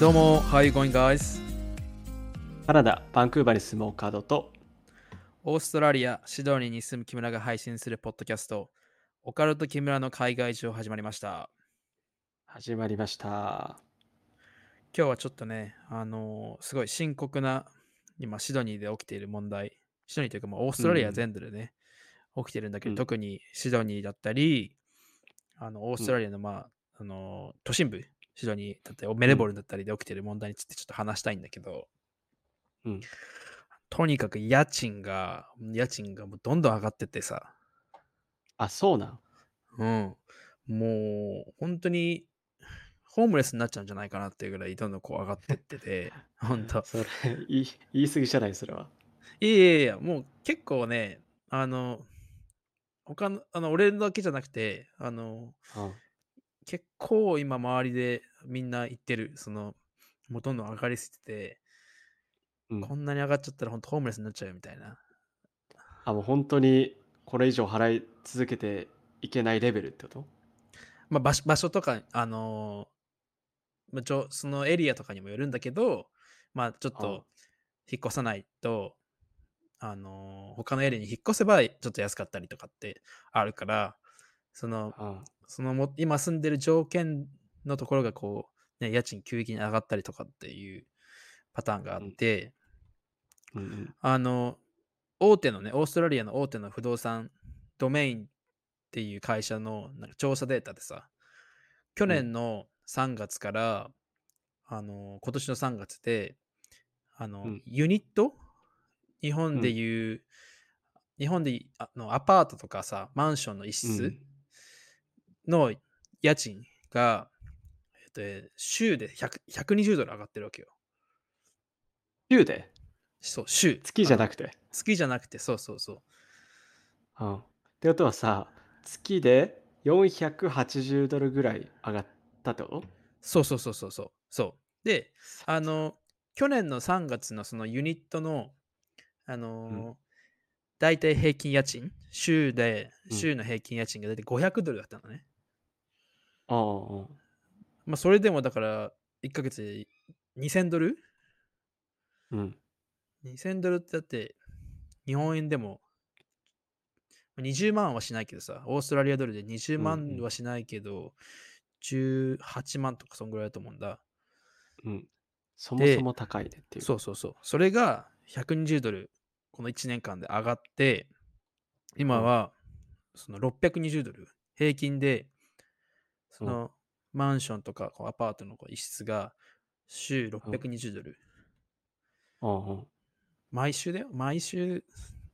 どうも、How are you going, guys? カナダ、バンクーバーに住むオカドと、オーストラリア、シドニーに住む木村が配信するポッドキャスト、オカルト木村の海外上始まりました。始まりました。今日はちょっとね、あのーすごい深刻な、今、シドニーで起きている問題、シドニーというか、もうオーストラリア全土でね、起きてるんだけど、うん特にシドニーだったり、あのオーストラリアの、まあ、あのー都心部、シドニーだったり、メルボルンだったりで起きてる問題についてちょっと話したいんだけど、うん。とにかく家賃が、家賃がもうどんどん上がってってさ、あ、そうなん。うん。もう、本当に、ホームレスになっちゃうんじゃないかなっていうぐらい、どんどんこう上がってってて、本当。それ、言い言い過ぎじゃない、それは。いやいやいや、もう結構ね、あの、他の、あの、俺だけじゃなくて、あの、うん。結構今周りでみんな言ってる、その、もうどんどん上がりすぎてて、うん。こんなに上がっちゃったら本当ホームレスになっちゃうよみたいな。あ、もう本当にこれ以上払い続けていけないレベルってこと？まあ場所場所とか、あのーまあちょ、そのエリアとかにもよるんだけど、まあちょっあと引っ越さないと、あのー他のエリアに引っ越せばちょっと安かったりとかってあるから、その、あそのも今住んでる条件のところがこう、ね、家賃急激に上がったりとかっていうパターンがあって、うんうん。あの、大手のね、オーストラリアの大手の不動産、ドメインっていう会社のなんか調査データでさ、去年の3月から、あの、今年の3月で、あの、うん。ユニット？日本でいう、日本でいあのアパートとかさ、マンションの一室うんの家賃が、えっとえ、週で100 120ドル上がってるわけよ。週で？そう、週。月じゃくなくて？月じゃなくて、そうそうそう。うん。ってことはさ、月で480ドルぐらい上がったと？そうそうそうそうそう。そう。で、あの、去年の3月のそのユニットの、あのーうん大体平均家賃、週で、うん週の平均家賃が大体500ドルだったのね。ああ、うんまあ、それでもだから、1ヶ月で2000ドル？うん。?2000 ドルってだって、日本円でも、まあ20万はしないけどさ、オーストラリアドルで20うん万うんはしないけど、18万とかそんぐらいだと思うんだ。うん。そもでそも高いねっていう。そうそうそう。それが120ドル、この1年間で上がって、今はその620ドル、平均で、そのマンションとかこうアパートのこう一室が週620ドル。うんうん。毎週だよ？毎週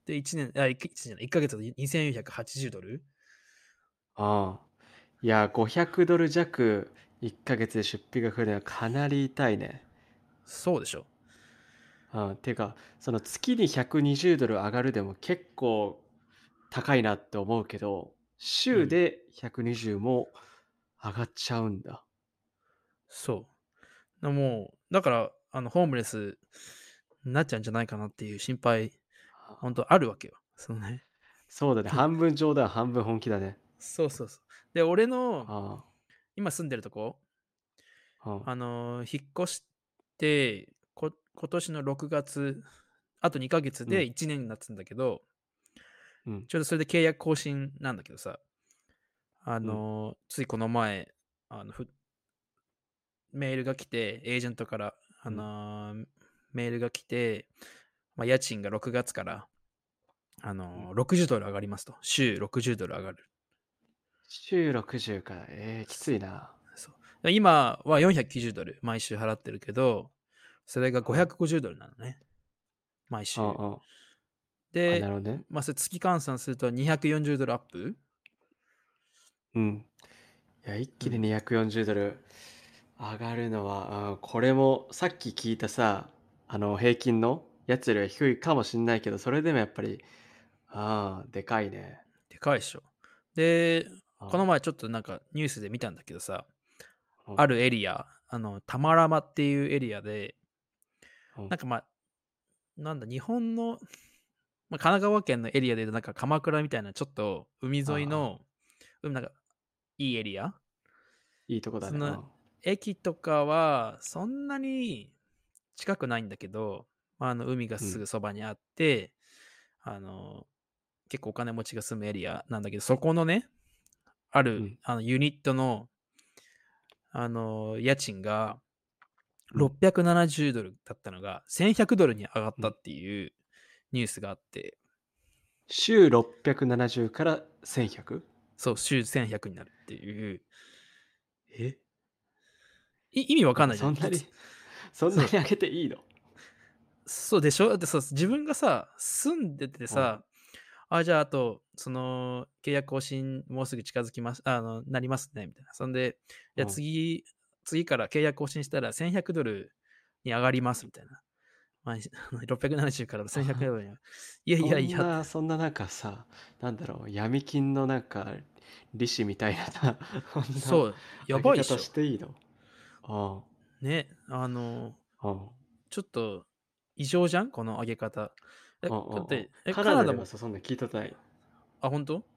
で1年、あ、1, じゃない1ヶ月で2480ドル？ああ。いや、500ドル弱1ヶ月で出費が増えるのはかなり痛いね。そうでしょ。うん、ていうか、その月に120ドル上がるでも結構高いなって思うけど、週で120も上がっちゃうんだ。そう。でもう、だから、あの、ホームレスになっちゃうんじゃないかなっていう心配、本当あるわけよ。そのね。そうだね。半分冗談、半分本気だね。そうそうそう。で、俺のあ今住んでるとこ、あ、のー引っ越してこ、今年の6月、あと2ヶ月でうん1年になってんだけど、うん、ちょうどそれで契約更新なんだけどさ、あのーついこの前、あのふメールが来て、エージェントから、あのーメールが来て、まあ、家賃が6月から、あのー60ドル上がりますと。週60ドル上がる。週60か。えー、きついな。そう今は490ドル毎週払ってるけど、それが550ドルなのね。毎週う。んうん。あでね。まあ、それ月換算すると240ドルアップうん。いや、一気に240ドル上がるのは、うんこれもさっき聞いたさ、あの平均のやつよりは低いかもしんないけど、それでもやっぱり、ああ、でかいね。でかいでしょ。で、あこの前ちょっとなんかニュースで見たんだけどさ、うんあるエリア、あの、タマラマっていうエリアで、うんなんかまあ、なんだ、日本の、まあ、神奈川県のエリアでなんか鎌倉みたいなちょっと海沿いの、うんなんかいいエリア？いいとこだね。そのうん。駅とかはそんなに近くないんだけど、あの海がすぐそばにあって、あの結構お金持ちが住むエリアなんだけど、そこのね、ある、うん。あのユニットのあの家賃がうん。670ドルだったのが1100ドルに上がったっていうニュースがあって、週670から 1100? そう、週1100になるっていう、え？い意味わかんないじゃん。そんなに、そんなに上げていいの？そう。でしょ？だってさ、自分がさ、住んでてさ、あ、じゃあ、あと、その、契約更新もうすぐ近づきます、あの、なりますね、みたいな。そんで、じゃあうん。次、次から契約更新したら1100ドルに上がります、みたいな。ま あ、670から1100ドルに。いやいやいや、そんな、そんななんかさ、なんだろう、闇金のなんか、利子みたいなな そう、やばいでしょ。ていいの？あね、あの、あ、うん。ちょっと異常じゃん？この上げ方。えうんうんうんだって、えカカナダも？さ、そんな聞いたない。あ、本当？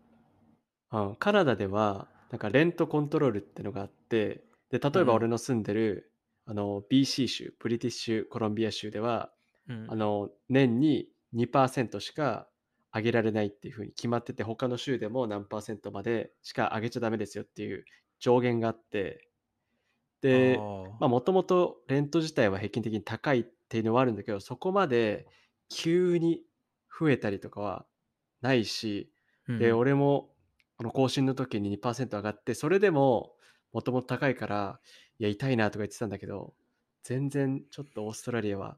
うん、カナダでは、なんかレントコントロールってのがあって、で、例えうん。ば俺の住んでる、あの、BC 州、ブリティッシュコロンビア州では、うん。あ。の、年に2%しか上げられないっていうふうに決まってて、他の州でも何パーセントまでしか上げちゃダメですよっていう上限があって、で、まあもともとレント自体は平均的に高いっていうのはあるんだけど、そこまで急に増えたりとかはないし、で、うん。俺もこの更新の時に2%上がって、それでももともと高いから、いや、痛いなとか言ってたんだけど、全然ちょっとオーストラリアは、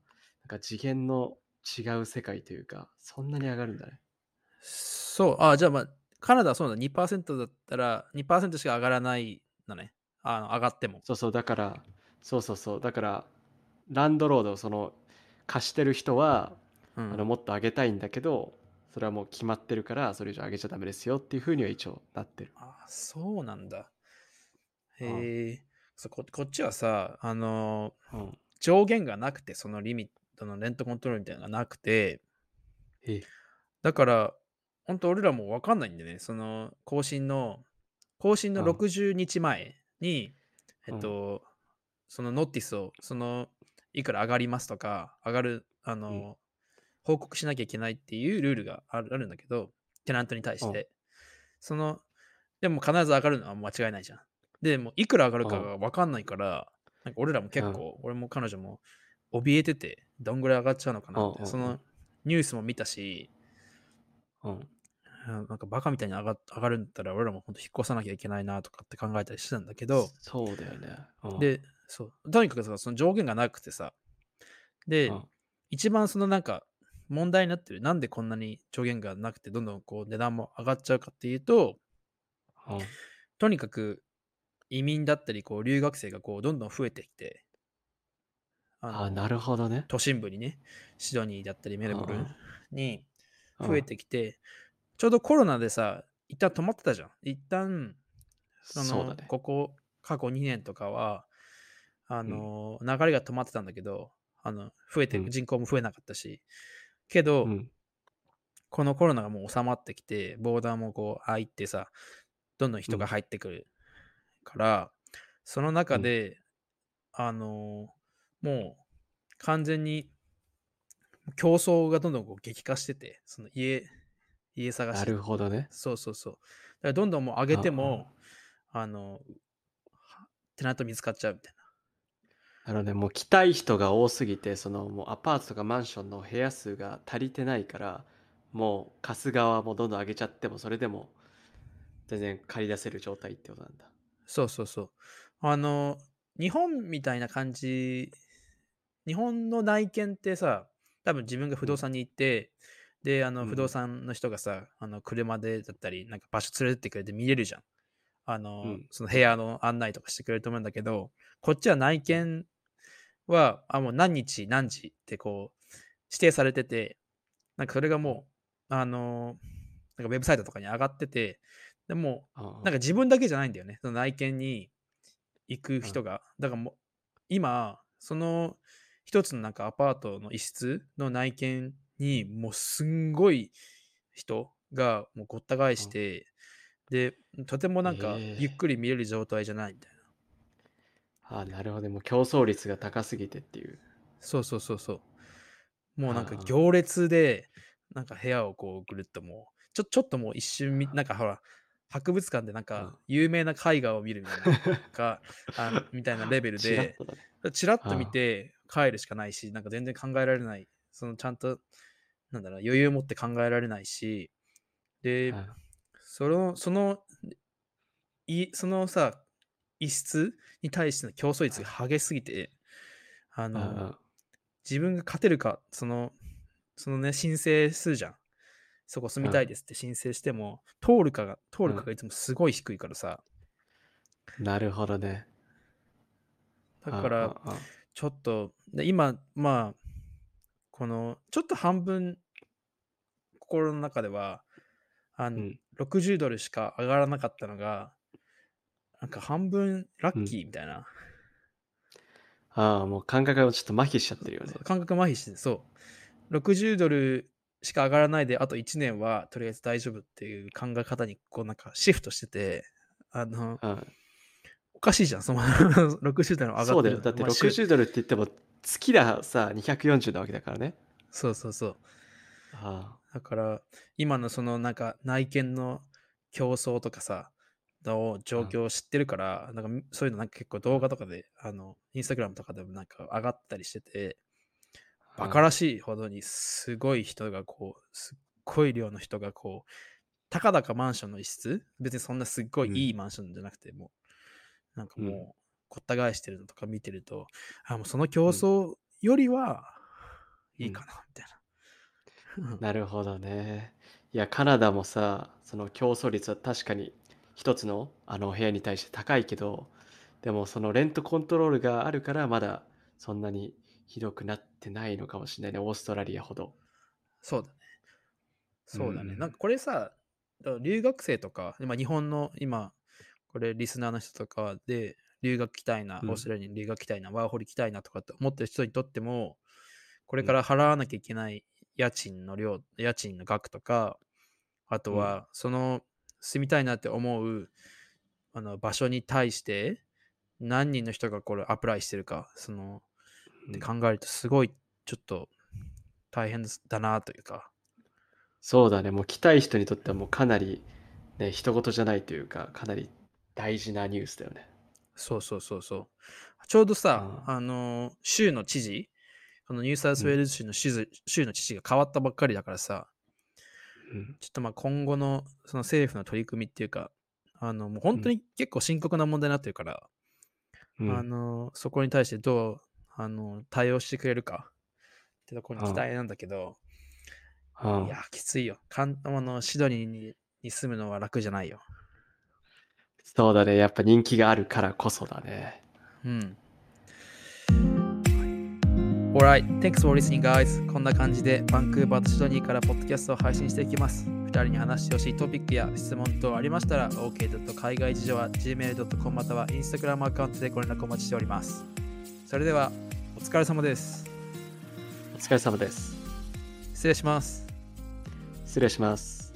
か次元の違う世界というか、そんなに上がるんだね。そう、あ、じゃあまあ、カナダはそうだ、2%だったら、2%しか上がらないのね。あの上がっても。そうそう、だから、そうそうそう、だから、ランドロード、その、貸してる人は、うんあのもっと上げたいんだけど、それはもう決まってるから、それ以上上げちゃダメですよっていうふうには一応なってる。あ、そうなんだ。うんへえ。そうここっちはさ、あのうん。上限がなくて、そのリミットのレントコントロールみたいなのがなくて、え、だから、本当俺らも分かんないんでね、その更新の、更新のうん。60日前に、えっと、そのノーティスを、その、いくら上がりますとか、上がる、あの、うん。報告しなきゃいけないっていうルールがあるあるんだけど、テナントに対して。その、でも必ず上がるのは間違いないじゃん。でも、いくら上がるかが分かんないから、なんか俺らも結構、俺も彼女も怯えてて、どんぐらい上がっちゃうのかなって、そのニュースも見たし、うん。うんなんかバカみたいに上が上がるんだったら俺らも本当引っ越さなきゃいけないなとかって考えたりしてたんだけど、そうだよね。うん、で、そう、とにかくさ、その上限がなくてさ、で、うん一番そのなんか問題になってる、なんでこんなに上限がなくてどんどんこう値段も上がっちゃうかっていうと、うんとにかく移民だったりこう留学生がこうどんどん増えてきて、ああ、なるほどね。都心部にね、シドニーだったりメルボルンにうん増えてきて、ちょうどコロナでさ、一旦止まってたじゃん。一旦、そのね。ここ過去2年とかは、あの、流れが止まってたんだけど、あの増えて、うん人口も増えなかったし、けど、うん。このコロナがもう収まってきて、ボーダーもこう開いてさ、どんどん人が入ってくるから、その中で、あのもう完全に競争がどんどんこう激化してて、その家、家探し。なるほどね。そうそうそう。だからどんどんもう上げても、あの、テナント見つかっちゃうみたいな。なので、もう来たい人が多すぎて、そのもうアパートとかマンションの部屋数が足りてないから、もう貸す側もどんどん上げちゃっても、それでも全然借り出せる状態ってことなんだ。そうそうそう。あの、日本みたいな感じ、日本の内見ってさ、多分自分が不動産に行って、で、あの、うん不動産の人がさ、あの、車でだったり、なんか場所連れてってくれて見れるじゃん。あの、うんその部屋の案内とかしてくれると思うんだけど、こっちは内見は、あ、もう何日何時ってこう、指定されてて、なんかそれがもう、あの、なんかウェブサイトとかに上がってて、でもう、なんなんか自分だけじゃないんだよね。その内見に行く人が。だからもう、今、その一つのなんかアパートの一室の内見に、もうすんごい人がもうごった返して、で、とてもなんかゆっくり見れる状態じゃないみたいな。あなるほどね。もう競争率が高すぎてっていう。そうそうそうそう。もうなんかああ行列で、なんか部屋をこうぐるっともう、ちょちょっともう一瞬み、なんかほら、博物館でなんうんか有名な絵画を見るみたいなかあの みたいなレベルちらっで、とだね。チラッと見ああて帰るしかないし、なんか全然考えられない、そのちゃんと、なんだろう、余裕を持って考えられないし、で、うんその、その、いそのさ、異質に対しての競争率が激しすぎて、あうんの、自分が勝てるか、その、そのね、申請するじゃん。そこ住みたいですって申請しても、通るかが、通るかがいつもすごい低いからさ。うん。なるほどね。だから、ちょっと、で今、まあ、この、ちょっと半分、心の中では、あの、うん60ドルしか上がらなかったのが、なんか半分ラッキーみたいな、ああ、もう感覚がちょっと麻痺しちゃってるよね。感覚麻痺して、そう。60ドルしか上がらないで、あと1年はとりあえず大丈夫っていう考え方に、こうなんかシフトしてて、あの、うん、おかしいじゃん、その 60ドル上がってるそうだよ。だってまあ週60ドルって言っても月ださ、240なわけだからね。そうそうそう。あだから、今のそのなんか内見の競争とかさ、の状況を知ってるから、なんかみそういうのなんか結構動画とかで、あの、インスタグラムとかでもなんか上がったりしてて、あバカらしいほどにすごい人がこう、すっごい量の人がこう、たかだかマンションの一室？別にそんなすっごいいいマンションじゃなくても、なんかもう、うんこった返してるのとか見てると、あ、もうその競争よりはいいかな、みたいな。なるほどね。いや、カナダもさ、その競争率は確かに一つのあの部屋に対して高いけど、でもそのレントコントロールがあるからまだそんなにひどくなってないのかもしれないね、オーストラリアほど。そうだね。そうだね。うんなんかこれさ、留学生とか、今日本の今、これリスナーの人とかで留学来たいな、うん。オーストラリアに留学来たいな、ワーホリ来たいなとかって思ってる人にとっても、これから払わなきゃいけない家賃の量、家賃の額とか、あとはその住みたいなって思うあの場所に対して何人の人がこれアプライしてるか、その、考えるとすごいちょっと大変だなというか、そうだね、もう来たい人にとってはもうかなりね、人事じゃないというか、かなり大事なニュースだよね。そうそうそうそう。ちょうどさ、うん。あの、州の知事、このニューサウスウェールズ州の州,、州の知事が変わったばっかりだからさ、うん。ちょっとまあ今後のその政府の取り組みっていうか、あの、もう本当に結構深刻な問題になってるから、うん。あの、そこに対してどう、あの、対応してくれるかってところに期待なんだけど、うん。いや、きついよ。かんあのシドニーにに住むのは楽じゃないよ。そうだね、やっぱ人気があるからこそだね。うん。Alright, thanks for listening, guys. こんな感じでバンクーバーとシドニーからポッドキャストを配信していきます。2人に話してほしいトピックや質問等ありましたら、OK. 海外事情は gmail.com または Instagram アカウントでご連絡お待ちしております。それでは、お疲れ様です。お疲れ様です。失礼します。失礼します。